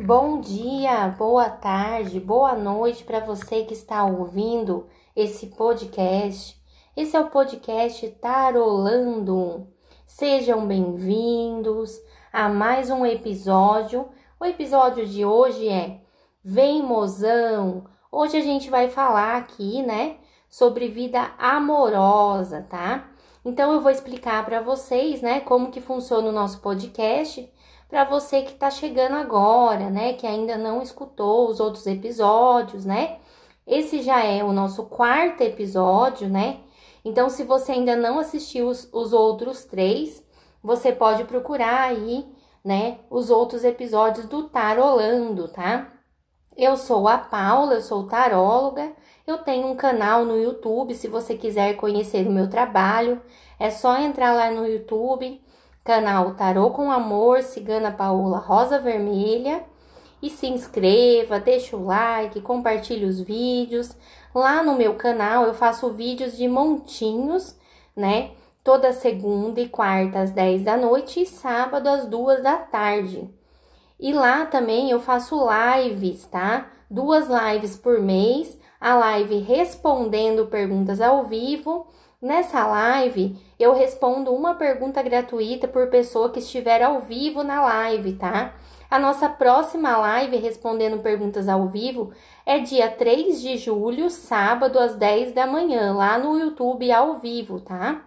Bom dia, boa tarde, boa noite para você que está ouvindo esse podcast. Esse é o podcast Tarolando. Sejam bem-vindos a mais um episódio. O episódio de hoje é Vem Mozão. Hoje a gente vai falar aqui, né, sobre vida amorosa, tá? Então eu vou explicar para vocês, né, como que funciona o nosso podcast para você que está chegando agora, né, que ainda não escutou os outros episódios, né? Esse já é o nosso quarto episódio, né? Então, se você ainda não assistiu os, os outros três, você pode procurar aí, né, os outros episódios do Tarolando, tá? Eu sou a Paula, eu sou taróloga. Eu tenho um canal no YouTube, se você quiser conhecer o meu trabalho, é só entrar lá no YouTube canal Tarô com Amor, Cigana Paola Rosa Vermelha. E se inscreva, deixa o like, compartilhe os vídeos. Lá no meu canal eu faço vídeos de montinhos, né? Toda segunda e quarta às 10 da noite e sábado às 2 da tarde. E lá também eu faço lives, tá? Duas lives por mês. A live respondendo perguntas ao vivo Nessa live, eu respondo uma pergunta gratuita por pessoa que estiver ao vivo na live, tá? A nossa próxima live respondendo perguntas ao vivo é dia 3 de julho, sábado, às 10 da manhã, lá no YouTube ao vivo, tá?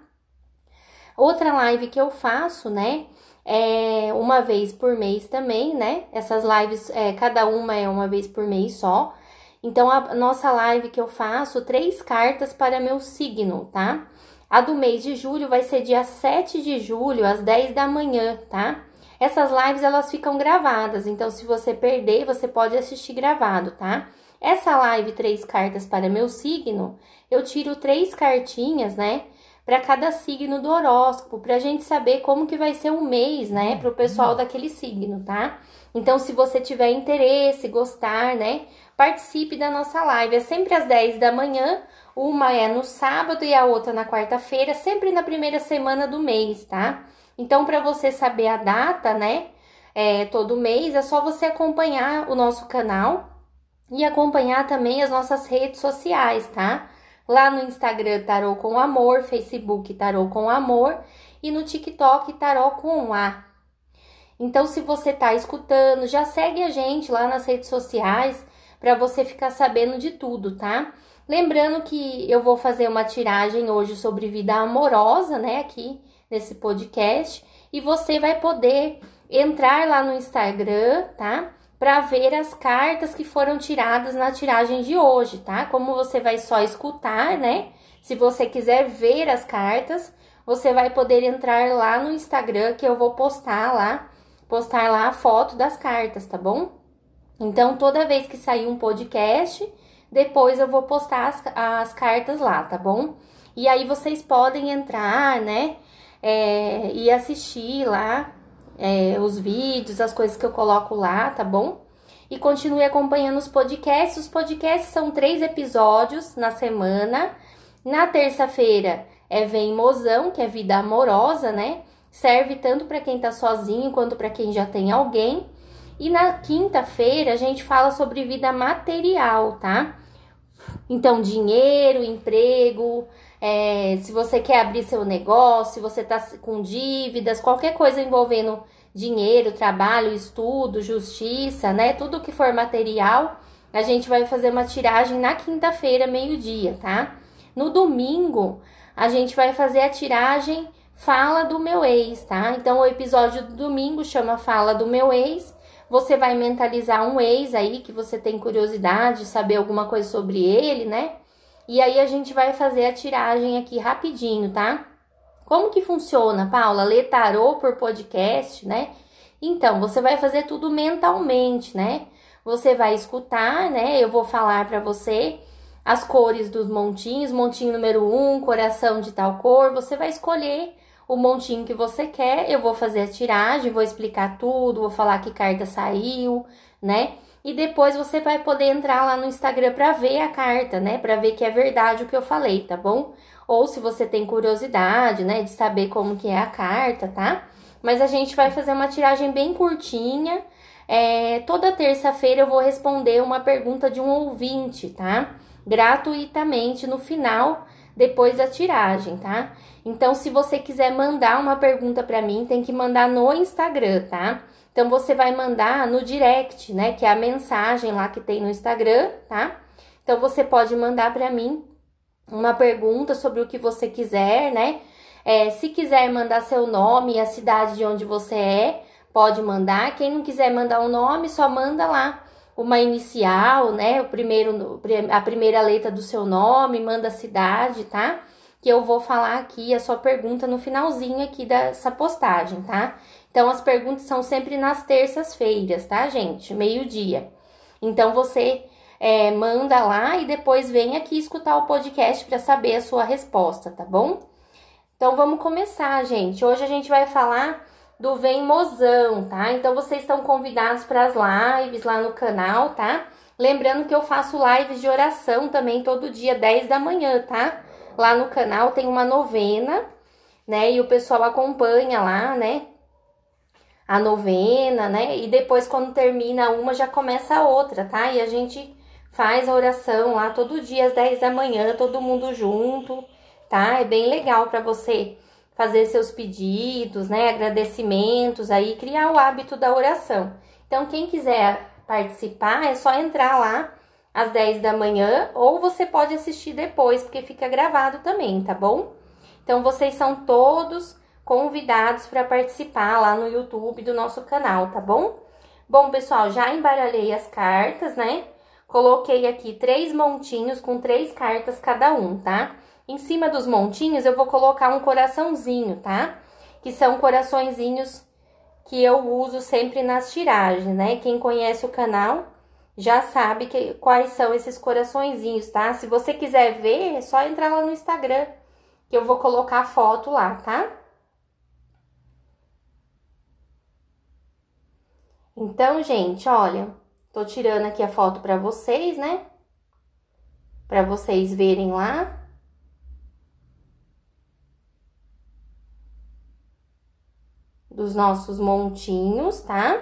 Outra live que eu faço, né? É uma vez por mês também, né? Essas lives, é, cada uma é uma vez por mês só. Então, a nossa live que eu faço, três cartas para meu signo, tá? A do mês de julho vai ser dia 7 de julho, às 10 da manhã, tá? Essas lives, elas ficam gravadas, então se você perder, você pode assistir gravado, tá? Essa live, três cartas para meu signo, eu tiro três cartinhas, né? Para cada signo do horóscopo, para a gente saber como que vai ser o mês, né? Para o pessoal daquele signo, tá? Então, se você tiver interesse, gostar, né? participe da nossa live. É sempre às 10 da manhã, uma é no sábado e a outra na quarta-feira, sempre na primeira semana do mês, tá? Então, para você saber a data, né, é, todo mês, é só você acompanhar o nosso canal e acompanhar também as nossas redes sociais, tá? Lá no Instagram, Tarô com Amor, Facebook, Tarô com Amor e no TikTok, Tarô com A. Então, se você tá escutando, já segue a gente lá nas redes sociais para você ficar sabendo de tudo, tá? Lembrando que eu vou fazer uma tiragem hoje sobre vida amorosa, né, aqui nesse podcast, e você vai poder entrar lá no Instagram, tá? Para ver as cartas que foram tiradas na tiragem de hoje, tá? Como você vai só escutar, né? Se você quiser ver as cartas, você vai poder entrar lá no Instagram que eu vou postar lá, postar lá a foto das cartas, tá bom? Então, toda vez que sair um podcast, depois eu vou postar as, as cartas lá, tá bom? E aí vocês podem entrar, né? É, e assistir lá é, os vídeos, as coisas que eu coloco lá, tá bom? E continue acompanhando os podcasts. Os podcasts são três episódios na semana. Na terça-feira é Vem Mozão, que é vida amorosa, né? Serve tanto para quem tá sozinho quanto para quem já tem alguém. E na quinta-feira a gente fala sobre vida material, tá? Então, dinheiro, emprego, é, se você quer abrir seu negócio, se você tá com dívidas, qualquer coisa envolvendo dinheiro, trabalho, estudo, justiça, né? Tudo que for material, a gente vai fazer uma tiragem na quinta-feira, meio-dia, tá? No domingo, a gente vai fazer a tiragem Fala do meu ex, tá? Então, o episódio do domingo chama Fala do meu ex você vai mentalizar um ex aí que você tem curiosidade, saber alguma coisa sobre ele, né? E aí a gente vai fazer a tiragem aqui rapidinho, tá? Como que funciona, Paula? Ler tarô por podcast, né? Então, você vai fazer tudo mentalmente, né? Você vai escutar, né? Eu vou falar para você as cores dos montinhos, montinho número um, coração de tal cor. Você vai escolher o montinho que você quer. Eu vou fazer a tiragem, vou explicar tudo, vou falar que carta saiu, né? E depois você vai poder entrar lá no Instagram para ver a carta, né? Para ver que é verdade o que eu falei, tá bom? Ou se você tem curiosidade, né, de saber como que é a carta, tá? Mas a gente vai fazer uma tiragem bem curtinha, É, toda terça-feira eu vou responder uma pergunta de um ouvinte, tá? Gratuitamente no final, depois da tiragem, tá? Então, se você quiser mandar uma pergunta para mim, tem que mandar no Instagram, tá? Então, você vai mandar no direct, né? Que é a mensagem lá que tem no Instagram, tá? Então, você pode mandar para mim uma pergunta sobre o que você quiser, né? É, se quiser mandar seu nome e a cidade de onde você é, pode mandar. Quem não quiser mandar o um nome, só manda lá uma inicial, né? O primeiro, a primeira letra do seu nome, manda a cidade, tá? Que eu vou falar aqui a sua pergunta no finalzinho aqui dessa postagem, tá? Então as perguntas são sempre nas terças-feiras, tá, gente? Meio-dia. Então você é, manda lá e depois vem aqui escutar o podcast para saber a sua resposta, tá bom? Então vamos começar, gente. Hoje a gente vai falar do Vem Mozão, tá? Então vocês estão convidados para as lives lá no canal, tá? Lembrando que eu faço lives de oração também todo dia, 10 da manhã, tá? Lá no canal tem uma novena, né? E o pessoal acompanha lá, né? A novena, né? E depois, quando termina uma, já começa a outra, tá? E a gente faz a oração lá todo dia às 10 da manhã, todo mundo junto, tá? É bem legal para você fazer seus pedidos, né, agradecimentos, aí criar o hábito da oração. Então, quem quiser participar, é só entrar lá às 10 da manhã ou você pode assistir depois, porque fica gravado também, tá bom? Então, vocês são todos convidados para participar lá no YouTube do nosso canal, tá bom? Bom, pessoal, já embaralhei as cartas, né? Coloquei aqui três montinhos com três cartas cada um, tá? Em cima dos montinhos eu vou colocar um coraçãozinho, tá? Que são coraçõezinhos que eu uso sempre nas tiragens, né? Quem conhece o canal já sabe que, quais são esses coraçõezinhos, tá? Se você quiser ver, é só entrar lá no Instagram, que eu vou colocar a foto lá, tá? Então, gente, olha, tô tirando aqui a foto para vocês, né? Para vocês verem lá. Dos nossos montinhos, tá?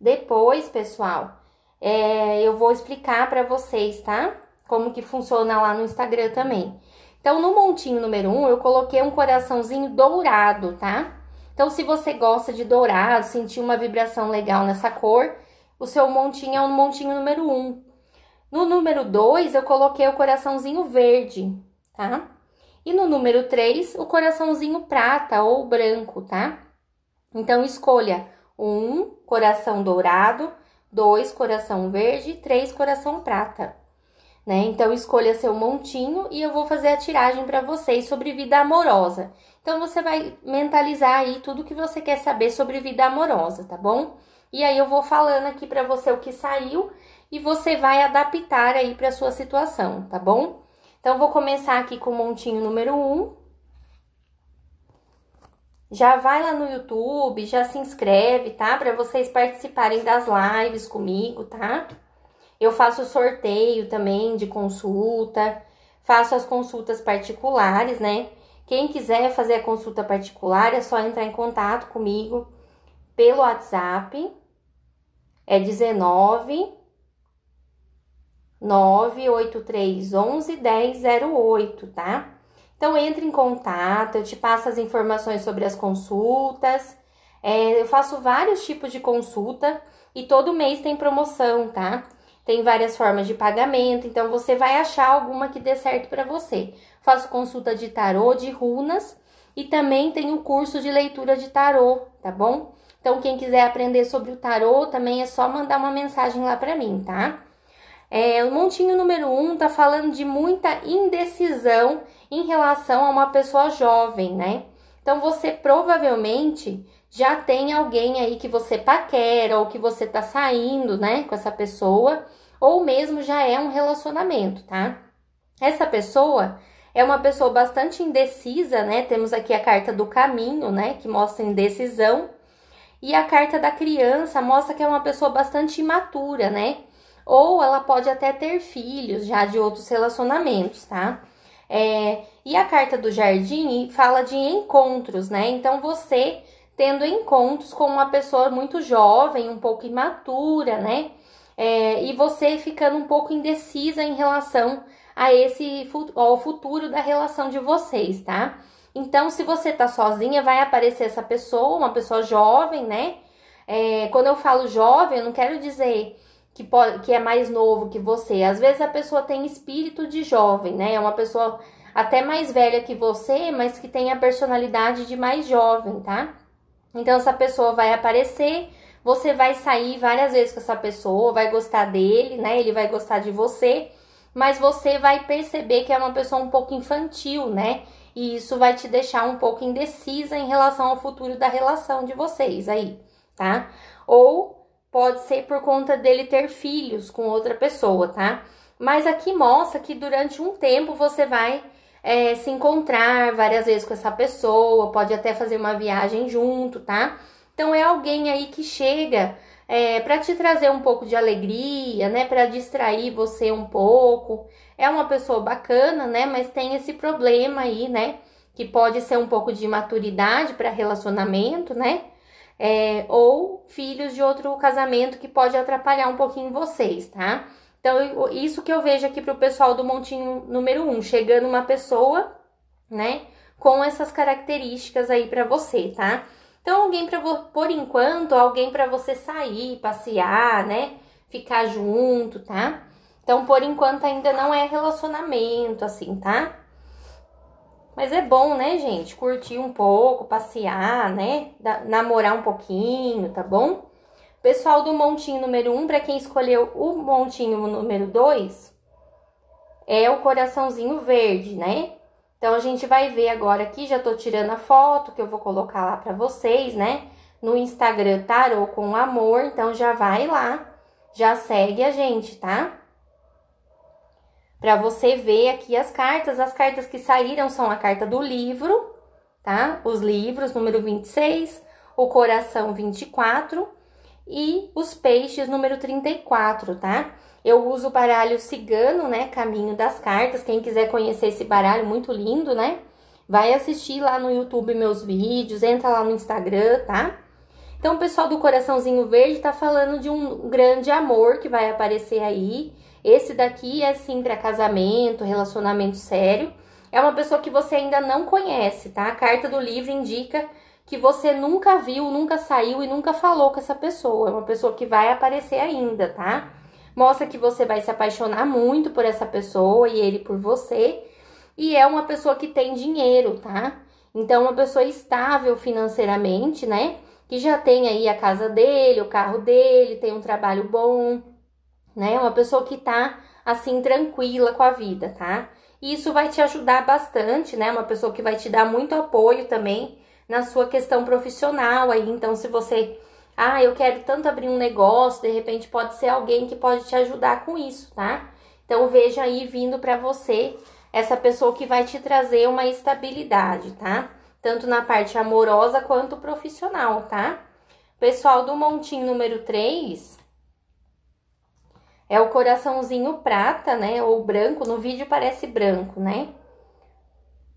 Depois, pessoal, é, eu vou explicar para vocês, tá? Como que funciona lá no Instagram também. Então, no montinho número 1, um, eu coloquei um coraçãozinho dourado, tá? Então, se você gosta de dourado, sentir uma vibração legal nessa cor, o seu montinho é o montinho número 1. Um. No número 2, eu coloquei o coraçãozinho verde, tá? E no número 3, o coraçãozinho prata ou branco, tá? Então, escolha um coração dourado, dois coração verde, três coração prata. Né? Então, escolha seu montinho e eu vou fazer a tiragem para vocês sobre vida amorosa. Então, você vai mentalizar aí tudo que você quer saber sobre vida amorosa, tá bom? E aí, eu vou falando aqui para você o que saiu e você vai adaptar aí para sua situação, tá bom? Então, vou começar aqui com o montinho número 1. Um. Já vai lá no YouTube, já se inscreve, tá? Para vocês participarem das lives comigo, tá? Eu faço sorteio também de consulta, faço as consultas particulares, né? Quem quiser fazer a consulta particular é só entrar em contato comigo pelo WhatsApp. É 19 98311 1008, tá? Então entre em contato, eu te passo as informações sobre as consultas. É, eu faço vários tipos de consulta e todo mês tem promoção, tá? Tem várias formas de pagamento, então você vai achar alguma que dê certo para você. Faço consulta de tarô, de runas e também tem o curso de leitura de tarô, tá bom? Então quem quiser aprender sobre o tarô também é só mandar uma mensagem lá para mim, tá? É, o montinho número 1 um tá falando de muita indecisão em relação a uma pessoa jovem, né? Então você provavelmente já tem alguém aí que você paquera ou que você tá saindo, né, com essa pessoa, ou mesmo já é um relacionamento, tá? Essa pessoa é uma pessoa bastante indecisa, né? Temos aqui a carta do caminho, né, que mostra indecisão, e a carta da criança mostra que é uma pessoa bastante imatura, né? Ou ela pode até ter filhos já de outros relacionamentos, tá? É, e a carta do jardim fala de encontros, né? Então você tendo encontros com uma pessoa muito jovem, um pouco imatura, né? É, e você ficando um pouco indecisa em relação a esse ao futuro da relação de vocês, tá? Então, se você tá sozinha, vai aparecer essa pessoa, uma pessoa jovem, né? É, quando eu falo jovem, eu não quero dizer que, pode, que é mais novo que você. Às vezes a pessoa tem espírito de jovem, né? É uma pessoa até mais velha que você, mas que tem a personalidade de mais jovem, tá? Então essa pessoa vai aparecer, você vai sair várias vezes com essa pessoa, vai gostar dele, né? Ele vai gostar de você, mas você vai perceber que é uma pessoa um pouco infantil, né? E isso vai te deixar um pouco indecisa em relação ao futuro da relação de vocês aí, tá? Ou pode ser por conta dele ter filhos com outra pessoa, tá? Mas aqui mostra que durante um tempo você vai é, se encontrar várias vezes com essa pessoa, pode até fazer uma viagem junto, tá? Então é alguém aí que chega é, para te trazer um pouco de alegria, né? Para distrair você um pouco. É uma pessoa bacana, né? Mas tem esse problema aí, né? Que pode ser um pouco de maturidade para relacionamento, né? É, ou filhos de outro casamento que pode atrapalhar um pouquinho vocês, tá? Então, isso que eu vejo aqui pro pessoal do montinho número 1, um, chegando uma pessoa, né, com essas características aí para você, tá? Então, alguém para por enquanto, alguém para você sair, passear, né, ficar junto, tá? Então, por enquanto ainda não é relacionamento assim, tá? Mas é bom, né, gente? Curtir um pouco, passear, né? namorar um pouquinho, tá bom? Pessoal do montinho número 1, um, para quem escolheu o montinho número 2, é o coraçãozinho verde, né? Então, a gente vai ver agora aqui, já tô tirando a foto que eu vou colocar lá para vocês, né? No Instagram Tarô com Amor, então já vai lá, já segue a gente, tá? Para você ver aqui as cartas, as cartas que saíram são a carta do livro, tá? Os livros, número 26, o coração 24 e os peixes número 34, tá? Eu uso o baralho cigano, né? Caminho das cartas. Quem quiser conhecer esse baralho, muito lindo, né? Vai assistir lá no YouTube meus vídeos, entra lá no Instagram, tá? Então, o pessoal do Coraçãozinho Verde tá falando de um grande amor que vai aparecer aí. Esse daqui é sim para casamento, relacionamento sério. É uma pessoa que você ainda não conhece, tá? A carta do livro indica que você nunca viu, nunca saiu e nunca falou com essa pessoa. É uma pessoa que vai aparecer ainda, tá? Mostra que você vai se apaixonar muito por essa pessoa e ele por você. E é uma pessoa que tem dinheiro, tá? Então, uma pessoa estável financeiramente, né? Que já tem aí a casa dele, o carro dele, tem um trabalho bom, né? Uma pessoa que tá assim tranquila com a vida, tá? E isso vai te ajudar bastante, né? Uma pessoa que vai te dar muito apoio também na sua questão profissional aí. Então, se você, ah, eu quero tanto abrir um negócio, de repente pode ser alguém que pode te ajudar com isso, tá? Então, veja aí vindo para você essa pessoa que vai te trazer uma estabilidade, tá? Tanto na parte amorosa quanto profissional, tá? Pessoal do montinho número 3, é o coraçãozinho prata, né? Ou branco, no vídeo parece branco, né?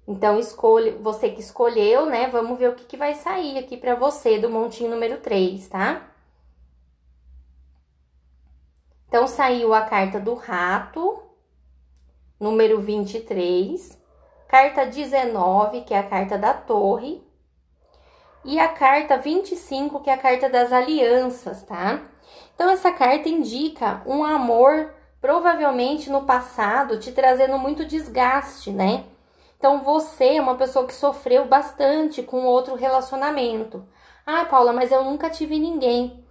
Então, escolhe, você que escolheu, né? Vamos ver o que, que vai sair aqui para você do montinho número 3, tá? Então, saiu a carta do rato, número 23, carta 19, que é a carta da torre, e a carta 25, que é a carta das alianças, tá? Então, essa carta indica um amor, provavelmente no passado, te trazendo muito desgaste, né? Então você é uma pessoa que sofreu bastante com outro relacionamento. Ah, Paula, mas eu nunca tive ninguém.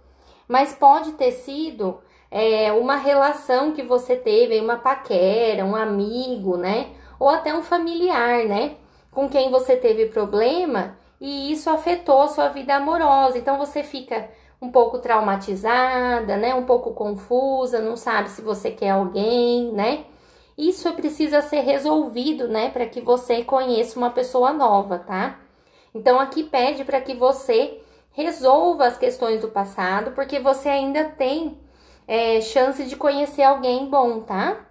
Mas pode ter sido é, uma relação que você teve, uma paquera, um amigo, né? Ou até um familiar, né? Com quem você teve problema e isso afetou a sua vida amorosa. Então você fica um pouco traumatizada, né? Um pouco confusa, não sabe se você quer alguém, né? Isso precisa ser resolvido, né, para que você conheça uma pessoa nova, tá? Então aqui pede para que você resolva as questões do passado, porque você ainda tem é, chance de conhecer alguém bom, tá?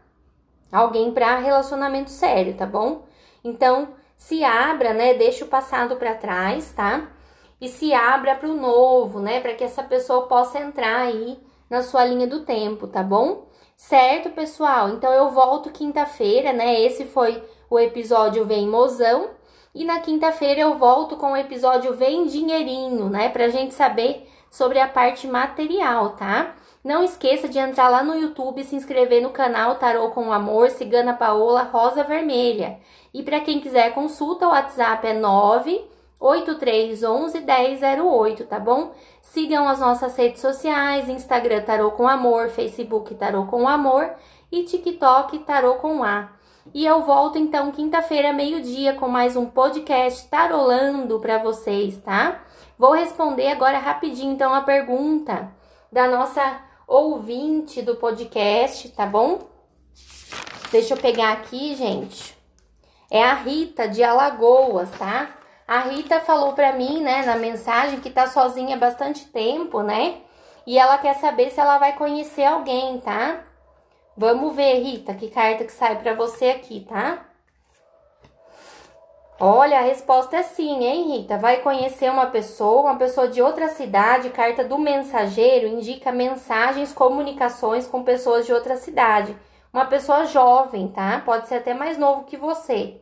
Alguém para relacionamento sério, tá bom? Então se abra, né? Deixa o passado para trás, tá? E se abra para o novo, né? Para que essa pessoa possa entrar aí na sua linha do tempo, tá bom? Certo, pessoal? Então eu volto quinta-feira, né? Esse foi o episódio Vem Mozão. E na quinta-feira eu volto com o episódio Vem Dinheirinho, né? Pra gente saber sobre a parte material, tá? Não esqueça de entrar lá no YouTube e se inscrever no canal Tarô com Amor Cigana Paola Rosa Vermelha. E para quem quiser consulta, o WhatsApp é 98311 1008, tá bom? Sigam as nossas redes sociais, Instagram Tarô com Amor, Facebook Tarô com Amor e TikTok Tarô com A. E eu volto então quinta-feira, meio-dia, com mais um podcast tarolando para vocês, tá? Vou responder agora rapidinho então a pergunta da nossa ouvinte do podcast, tá bom? Deixa eu pegar aqui, gente. É a Rita de Alagoas, tá? A Rita falou para mim, né, na mensagem que tá sozinha há bastante tempo, né? E ela quer saber se ela vai conhecer alguém, tá? Vamos ver, Rita, que carta que sai para você aqui, tá? Olha, a resposta é sim, hein, Rita? Vai conhecer uma pessoa, uma pessoa de outra cidade. Carta do mensageiro indica mensagens, comunicações com pessoas de outra cidade. Uma pessoa jovem, tá? Pode ser até mais novo que você.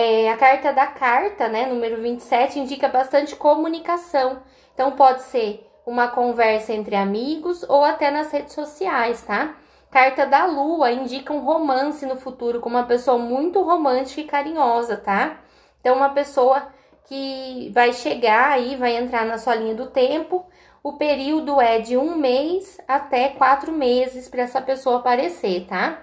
É, a carta da carta, né, número 27, indica bastante comunicação. Então, pode ser uma conversa entre amigos ou até nas redes sociais, tá? Carta da lua indica um romance no futuro com uma pessoa muito romântica e carinhosa, tá? Então, uma pessoa que vai chegar aí, vai entrar na sua linha do tempo. O período é de um mês até quatro meses para essa pessoa aparecer, tá?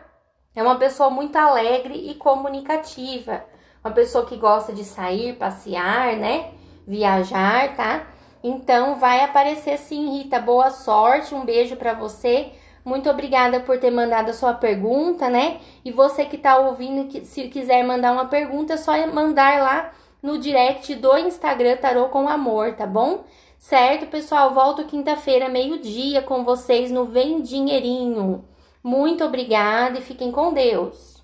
É uma pessoa muito alegre e comunicativa uma pessoa que gosta de sair, passear, né? Viajar, tá? Então vai aparecer sim, Rita. Boa sorte, um beijo para você. Muito obrigada por ter mandado a sua pergunta, né? E você que tá ouvindo, que se quiser mandar uma pergunta, é só mandar lá no direct do Instagram Tarô com Amor, tá bom? Certo, pessoal? Volto quinta-feira, meio-dia, com vocês no Vem Dinheirinho. Muito obrigada e fiquem com Deus.